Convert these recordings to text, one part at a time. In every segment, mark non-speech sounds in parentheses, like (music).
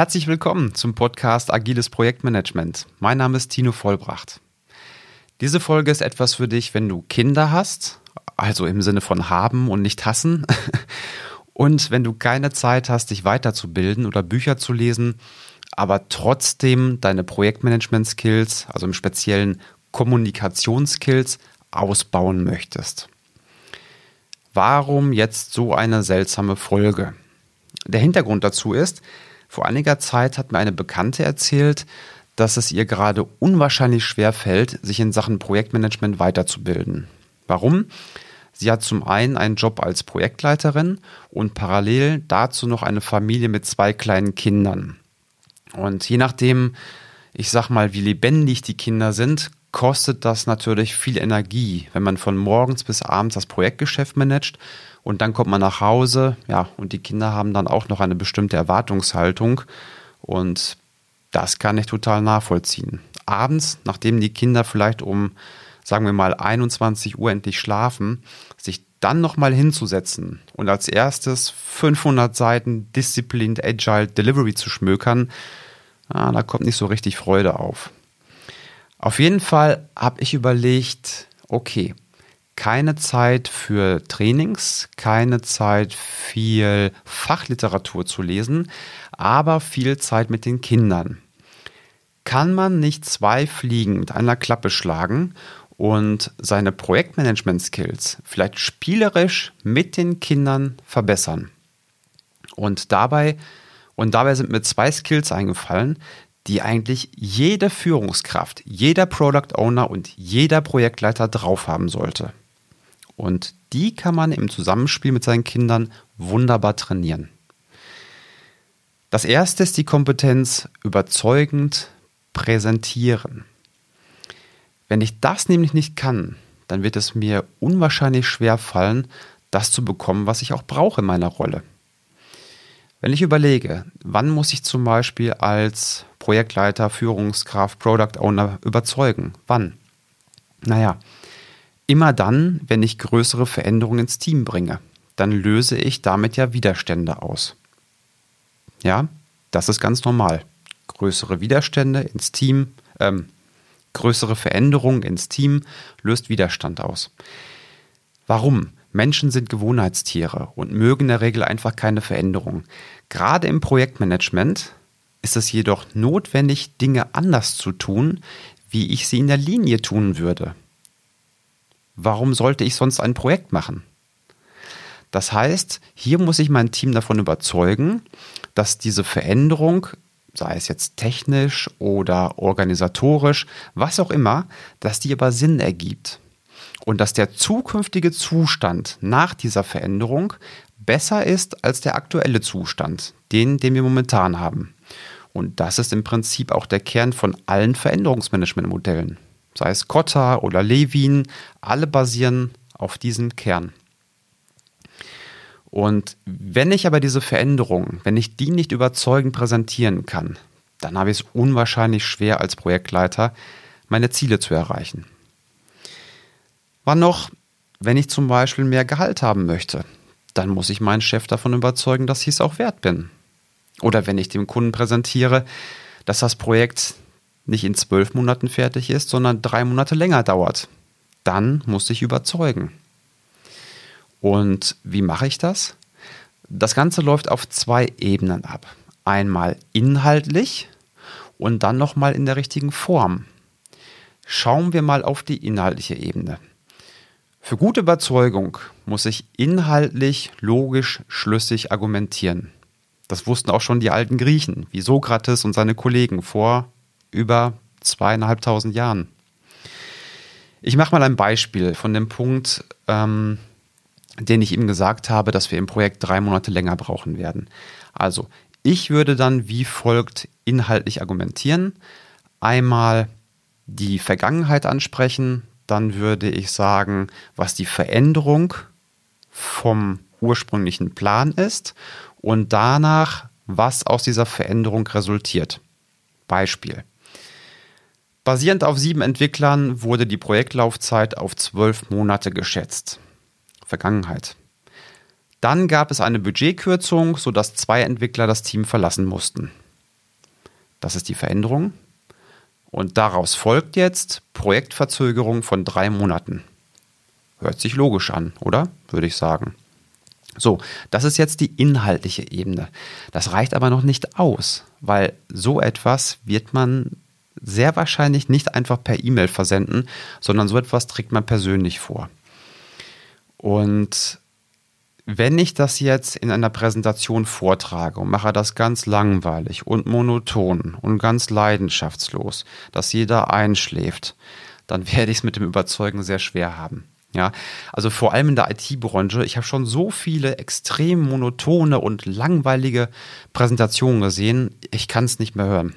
Herzlich willkommen zum Podcast Agiles Projektmanagement. Mein Name ist Tino Vollbracht. Diese Folge ist etwas für dich, wenn du Kinder hast, also im Sinne von haben und nicht hassen. (laughs) Und wenn du keine Zeit hast, dich weiterzubilden oder Bücher zu lesen, aber trotzdem deine Projektmanagement-Skills, also im speziellen Kommunikationsskills, ausbauen möchtest. Warum jetzt so eine seltsame Folge? Der Hintergrund dazu ist, vor einiger Zeit hat mir eine Bekannte erzählt, dass es ihr gerade unwahrscheinlich schwer fällt, sich in Sachen Projektmanagement weiterzubilden. Warum? Sie hat zum einen einen Job als Projektleiterin und parallel dazu noch eine Familie mit zwei kleinen Kindern. Und je nachdem, ich sag mal, wie lebendig die Kinder sind, kostet das natürlich viel Energie, wenn man von morgens bis abends das Projektgeschäft managt und dann kommt man nach Hause, ja, und die Kinder haben dann auch noch eine bestimmte Erwartungshaltung und das kann ich total nachvollziehen. Abends, nachdem die Kinder vielleicht um, sagen wir mal, 21 Uhr endlich schlafen, sich dann nochmal hinzusetzen und als erstes 500 Seiten Disciplined Agile Delivery zu schmökern, ah, da kommt nicht so richtig Freude auf. Auf jeden Fall habe ich überlegt, okay, keine Zeit für Trainings, keine Zeit viel Fachliteratur zu lesen, aber viel Zeit mit den Kindern. Kann man nicht zwei Fliegen mit einer Klappe schlagen und seine Projektmanagement-Skills vielleicht spielerisch mit den Kindern verbessern? Und dabei, und dabei sind mir zwei Skills eingefallen, die eigentlich jede Führungskraft, jeder Product Owner und jeder Projektleiter drauf haben sollte. Und die kann man im Zusammenspiel mit seinen Kindern wunderbar trainieren. Das erste ist die Kompetenz überzeugend präsentieren. Wenn ich das nämlich nicht kann, dann wird es mir unwahrscheinlich schwer fallen, das zu bekommen, was ich auch brauche in meiner Rolle. Wenn ich überlege, wann muss ich zum Beispiel als Projektleiter, Führungskraft, Product Owner überzeugen? Wann? Naja, Immer dann, wenn ich größere Veränderungen ins Team bringe, dann löse ich damit ja Widerstände aus. Ja, das ist ganz normal. Größere Widerstände ins Team, ähm, größere Veränderungen ins Team löst Widerstand aus. Warum? Menschen sind Gewohnheitstiere und mögen in der Regel einfach keine Veränderung. Gerade im Projektmanagement ist es jedoch notwendig, Dinge anders zu tun, wie ich sie in der Linie tun würde. Warum sollte ich sonst ein Projekt machen? Das heißt, hier muss ich mein Team davon überzeugen, dass diese Veränderung, sei es jetzt technisch oder organisatorisch, was auch immer, dass die aber Sinn ergibt. Und dass der zukünftige Zustand nach dieser Veränderung besser ist als der aktuelle Zustand, den, den wir momentan haben. Und das ist im Prinzip auch der Kern von allen Veränderungsmanagementmodellen sei es Kotta oder Levin, alle basieren auf diesem Kern. Und wenn ich aber diese Veränderungen, wenn ich die nicht überzeugend präsentieren kann, dann habe ich es unwahrscheinlich schwer als Projektleiter, meine Ziele zu erreichen. Wann noch, wenn ich zum Beispiel mehr Gehalt haben möchte, dann muss ich meinen Chef davon überzeugen, dass ich es auch wert bin. Oder wenn ich dem Kunden präsentiere, dass das Projekt nicht in zwölf Monaten fertig ist, sondern drei Monate länger dauert. Dann muss ich überzeugen. Und wie mache ich das? Das Ganze läuft auf zwei Ebenen ab. Einmal inhaltlich und dann nochmal in der richtigen Form. Schauen wir mal auf die inhaltliche Ebene. Für gute Überzeugung muss ich inhaltlich, logisch, schlüssig argumentieren. Das wussten auch schon die alten Griechen, wie Sokrates und seine Kollegen vor über zweieinhalbtausend Jahren. Ich mache mal ein Beispiel von dem Punkt, ähm, den ich ihm gesagt habe, dass wir im Projekt drei Monate länger brauchen werden. Also, ich würde dann wie folgt inhaltlich argumentieren. Einmal die Vergangenheit ansprechen, dann würde ich sagen, was die Veränderung vom ursprünglichen Plan ist und danach, was aus dieser Veränderung resultiert. Beispiel. Basierend auf sieben Entwicklern wurde die Projektlaufzeit auf zwölf Monate geschätzt. Vergangenheit. Dann gab es eine Budgetkürzung, sodass zwei Entwickler das Team verlassen mussten. Das ist die Veränderung. Und daraus folgt jetzt Projektverzögerung von drei Monaten. Hört sich logisch an, oder? Würde ich sagen. So, das ist jetzt die inhaltliche Ebene. Das reicht aber noch nicht aus, weil so etwas wird man sehr wahrscheinlich nicht einfach per E-Mail versenden, sondern so etwas trägt man persönlich vor. Und wenn ich das jetzt in einer Präsentation vortrage und mache das ganz langweilig und monoton und ganz leidenschaftslos, dass jeder einschläft, dann (laughs) werde ich es mit dem Überzeugen sehr schwer haben. Ja, also vor allem in der IT-Branche, ich habe schon so viele extrem monotone und langweilige Präsentationen gesehen, ich kann es nicht mehr hören.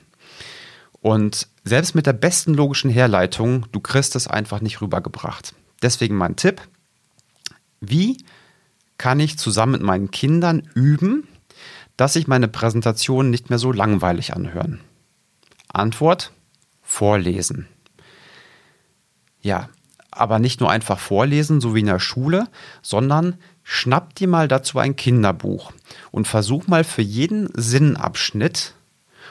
Und selbst mit der besten logischen Herleitung, du kriegst es einfach nicht rübergebracht. Deswegen mein Tipp, wie kann ich zusammen mit meinen Kindern üben, dass sich meine Präsentationen nicht mehr so langweilig anhören? Antwort, vorlesen. Ja, aber nicht nur einfach vorlesen, so wie in der Schule, sondern schnapp dir mal dazu ein Kinderbuch und versuch mal für jeden Sinnabschnitt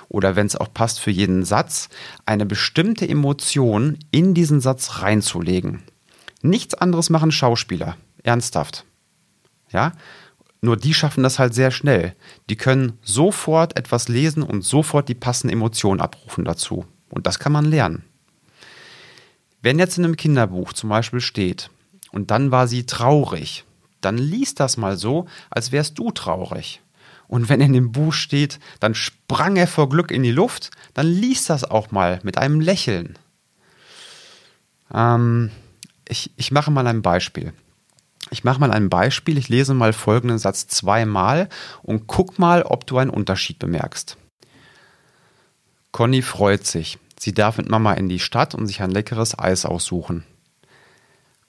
oder wenn es auch passt für jeden Satz, eine bestimmte Emotion in diesen Satz reinzulegen. Nichts anderes machen Schauspieler, ernsthaft. Ja? Nur die schaffen das halt sehr schnell. Die können sofort etwas lesen und sofort die passende Emotion abrufen dazu. Und das kann man lernen. Wenn jetzt in einem Kinderbuch zum Beispiel steht, und dann war sie traurig, dann liest das mal so, als wärst du traurig. Und wenn in dem Buch steht, dann sprang er vor Glück in die Luft, dann liest das auch mal mit einem Lächeln. Ähm, ich, ich mache mal ein Beispiel. Ich mache mal ein Beispiel. Ich lese mal folgenden Satz zweimal und guck mal, ob du einen Unterschied bemerkst. Conny freut sich. Sie darf mit Mama in die Stadt und sich ein leckeres Eis aussuchen.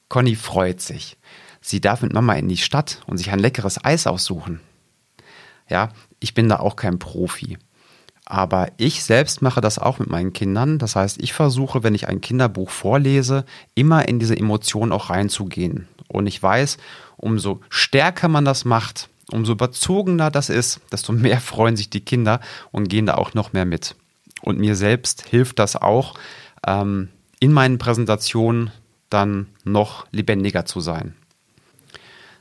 Conny freut sich. Sie darf mit Mama in die Stadt und sich ein leckeres Eis aussuchen. Ja, ich bin da auch kein Profi. Aber ich selbst mache das auch mit meinen Kindern. Das heißt, ich versuche, wenn ich ein Kinderbuch vorlese, immer in diese Emotion auch reinzugehen. Und ich weiß, umso stärker man das macht, umso überzogener das ist, desto (laughs) mehr freuen sich die Kinder und gehen da auch noch mehr mit. Und mir selbst hilft das auch, ähm, in meinen Präsentationen dann noch lebendiger zu sein.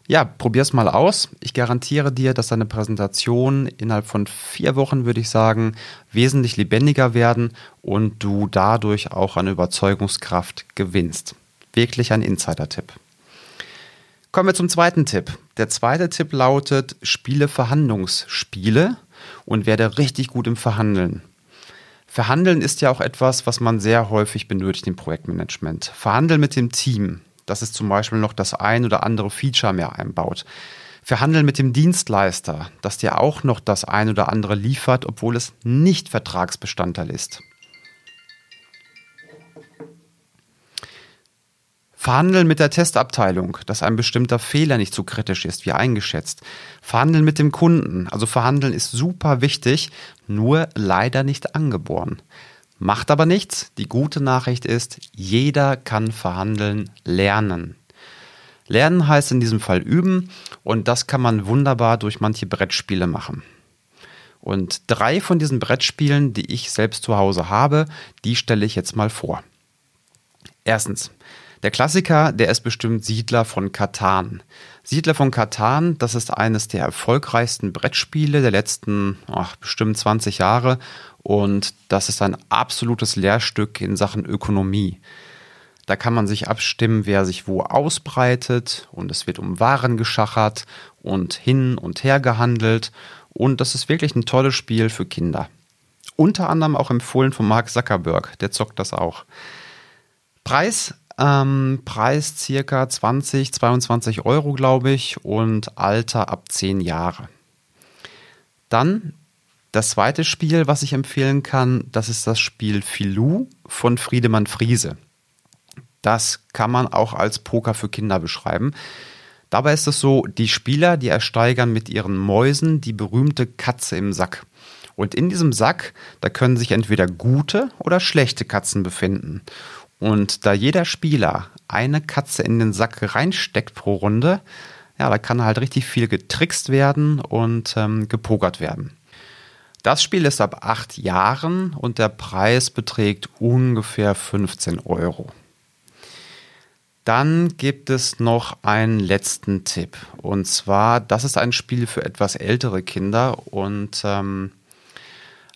Ja, probier's mal aus. Ich garantiere dir, dass deine Präsentation innerhalb von vier Wochen, würde ich sagen, wesentlich lebendiger werden und du dadurch auch an Überzeugungskraft gewinnst. Wirklich ein Insider-Tipp. Kommen wir zum zweiten Tipp. Der zweite Tipp lautet, spiele Verhandlungsspiele und werde richtig gut im Verhandeln. Verhandeln ist ja auch etwas, was man sehr häufig benötigt im Projektmanagement. Verhandeln mit dem Team, dass es zum Beispiel noch das ein oder andere Feature mehr einbaut. Verhandeln mit dem Dienstleister, dass der auch noch das ein oder andere liefert, obwohl es nicht Vertragsbestandteil ist. Verhandeln mit der Testabteilung, dass ein bestimmter Fehler nicht so kritisch ist wie eingeschätzt. Verhandeln mit dem Kunden, also verhandeln ist super wichtig, nur leider nicht angeboren. Macht aber nichts. Die gute Nachricht ist, jeder kann verhandeln lernen. Lernen heißt in diesem Fall üben und das kann man wunderbar durch manche Brettspiele machen. Und drei von diesen Brettspielen, die ich selbst zu Hause habe, die stelle ich jetzt mal vor. Erstens, der Klassiker, der ist bestimmt Siedler von Katan. Siedler von Katan, das ist eines der erfolgreichsten Brettspiele der letzten ach, bestimmt 20 Jahre und das ist ein absolutes Lehrstück in Sachen Ökonomie. Da kann man sich abstimmen, wer sich wo ausbreitet und es wird um Waren geschachert und hin und her gehandelt und das ist wirklich ein tolles Spiel für Kinder. Unter anderem auch empfohlen von Mark Zuckerberg, der zockt das auch. Preis ähm, Preis circa 20, 22 Euro, glaube ich, und Alter ab 10 Jahre. Dann das zweite Spiel, was ich empfehlen kann, das ist das Spiel Filou von Friedemann Friese. Das kann man auch als Poker für Kinder beschreiben. Dabei ist es so, die Spieler, die ersteigern mit ihren Mäusen die berühmte Katze im Sack. Und in diesem Sack, da können sich entweder gute oder schlechte Katzen befinden. Und da jeder Spieler eine Katze in den Sack reinsteckt pro Runde, ja, da kann halt richtig viel getrickst werden und ähm, gepokert werden. Das Spiel ist ab acht Jahren und der Preis beträgt ungefähr 15 Euro. Dann gibt es noch einen letzten Tipp. Und zwar, das ist ein Spiel für etwas ältere Kinder und ähm,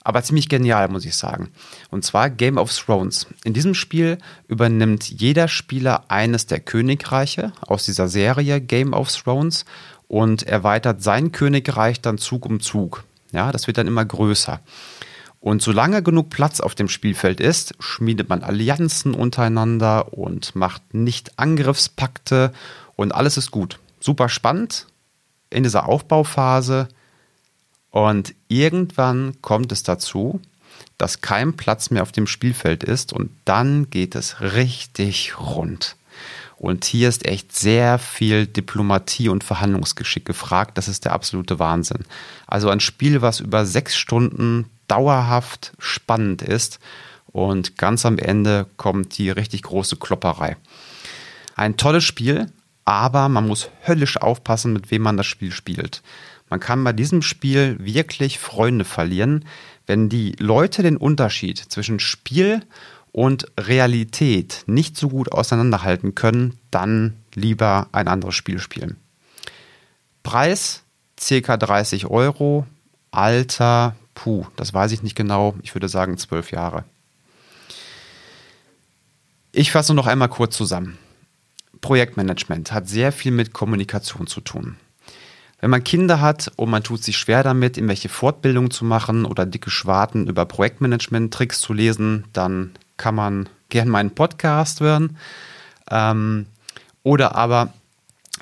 aber ziemlich genial, muss ich sagen. Und zwar Game of Thrones. In diesem Spiel übernimmt jeder Spieler eines der Königreiche aus dieser Serie Game of Thrones und erweitert sein Königreich dann Zug um Zug. Ja, das wird dann immer größer. Und solange genug Platz auf dem Spielfeld ist, schmiedet man Allianzen untereinander und macht nicht Angriffspakte und alles ist gut. Super spannend in dieser Aufbauphase. Und irgendwann kommt es dazu, dass kein Platz mehr auf dem Spielfeld ist und dann geht es richtig rund. Und hier ist echt sehr viel Diplomatie und Verhandlungsgeschick gefragt. Das ist der absolute Wahnsinn. Also ein Spiel, was über sechs Stunden dauerhaft spannend ist. Und ganz am Ende kommt die richtig große Klopperei. Ein tolles Spiel, aber man muss höllisch aufpassen, mit wem man das Spiel spielt. Man kann bei diesem Spiel wirklich Freunde verlieren, wenn die Leute den Unterschied zwischen Spiel und Realität nicht so gut auseinanderhalten können, dann lieber ein anderes Spiel spielen. Preis ca. 30 Euro, Alter puh, das weiß ich nicht genau. Ich würde sagen zwölf Jahre. Ich fasse noch einmal kurz zusammen. Projektmanagement hat sehr viel mit Kommunikation zu tun. Wenn man Kinder hat und man tut sich schwer damit, irgendwelche Fortbildungen zu machen oder dicke Schwarten über Projektmanagement-Tricks zu lesen, dann kann man gern meinen Podcast hören. Ähm, oder aber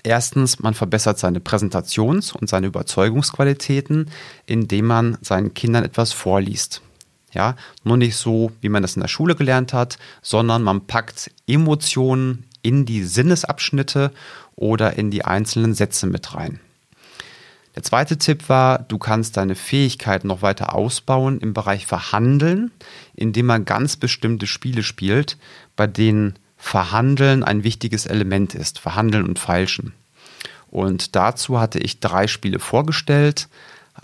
Erstens, man verbessert seine Präsentations- und seine Überzeugungsqualitäten, indem man seinen Kindern etwas vorliest. Ja, nur nicht so, wie man das in der Schule gelernt hat, sondern man packt Emotionen in die Sinnesabschnitte oder in die einzelnen Sätze mit rein. Der zweite Tipp war, du kannst deine Fähigkeiten noch weiter ausbauen im Bereich Verhandeln, indem man ganz bestimmte Spiele spielt, bei denen Verhandeln ein wichtiges Element ist, Verhandeln und Feilschen. Und dazu hatte ich drei Spiele vorgestellt.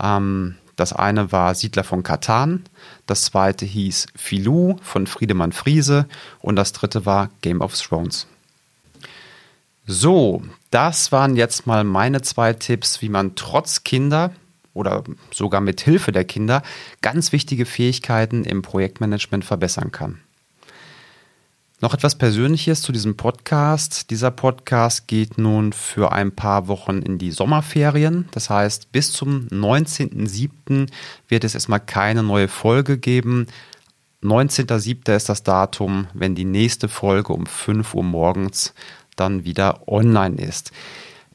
Ähm, das eine war Siedler von Katan, das zweite hieß Filou von Friedemann Friese und das dritte war Game of Thrones. So, das waren jetzt mal meine zwei Tipps, wie man trotz Kinder oder sogar mit Hilfe der Kinder ganz wichtige Fähigkeiten im Projektmanagement verbessern kann. Noch etwas Persönliches zu diesem Podcast. Dieser Podcast geht nun für ein paar Wochen in die Sommerferien. Das heißt, bis zum 19.07. wird es erstmal keine neue Folge geben. 19.07. ist das Datum, wenn die nächste Folge um 5 Uhr morgens dann wieder online ist.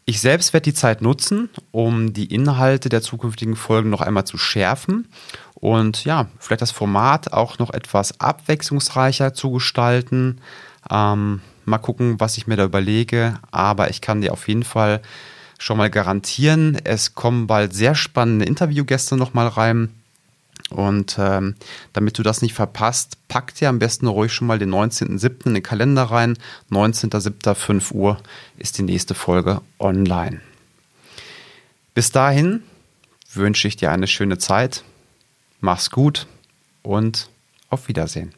Ich selbst werde die Zeit nutzen, um die Inhalte der zukünftigen Folgen noch einmal zu schärfen und ja, vielleicht das Format auch noch etwas abwechslungsreicher zu gestalten. Ähm, mal gucken, was ich mir da überlege, aber ich kann dir auf jeden Fall schon mal garantieren, es kommen bald sehr spannende Interviewgäste noch mal rein. Und ähm, damit du das nicht verpasst, pack dir am besten ruhig schon mal den 19.07. in den Kalender rein. 19.07. 5 Uhr ist die nächste Folge online. Bis dahin wünsche ich dir eine schöne Zeit. Mach's gut und auf Wiedersehen.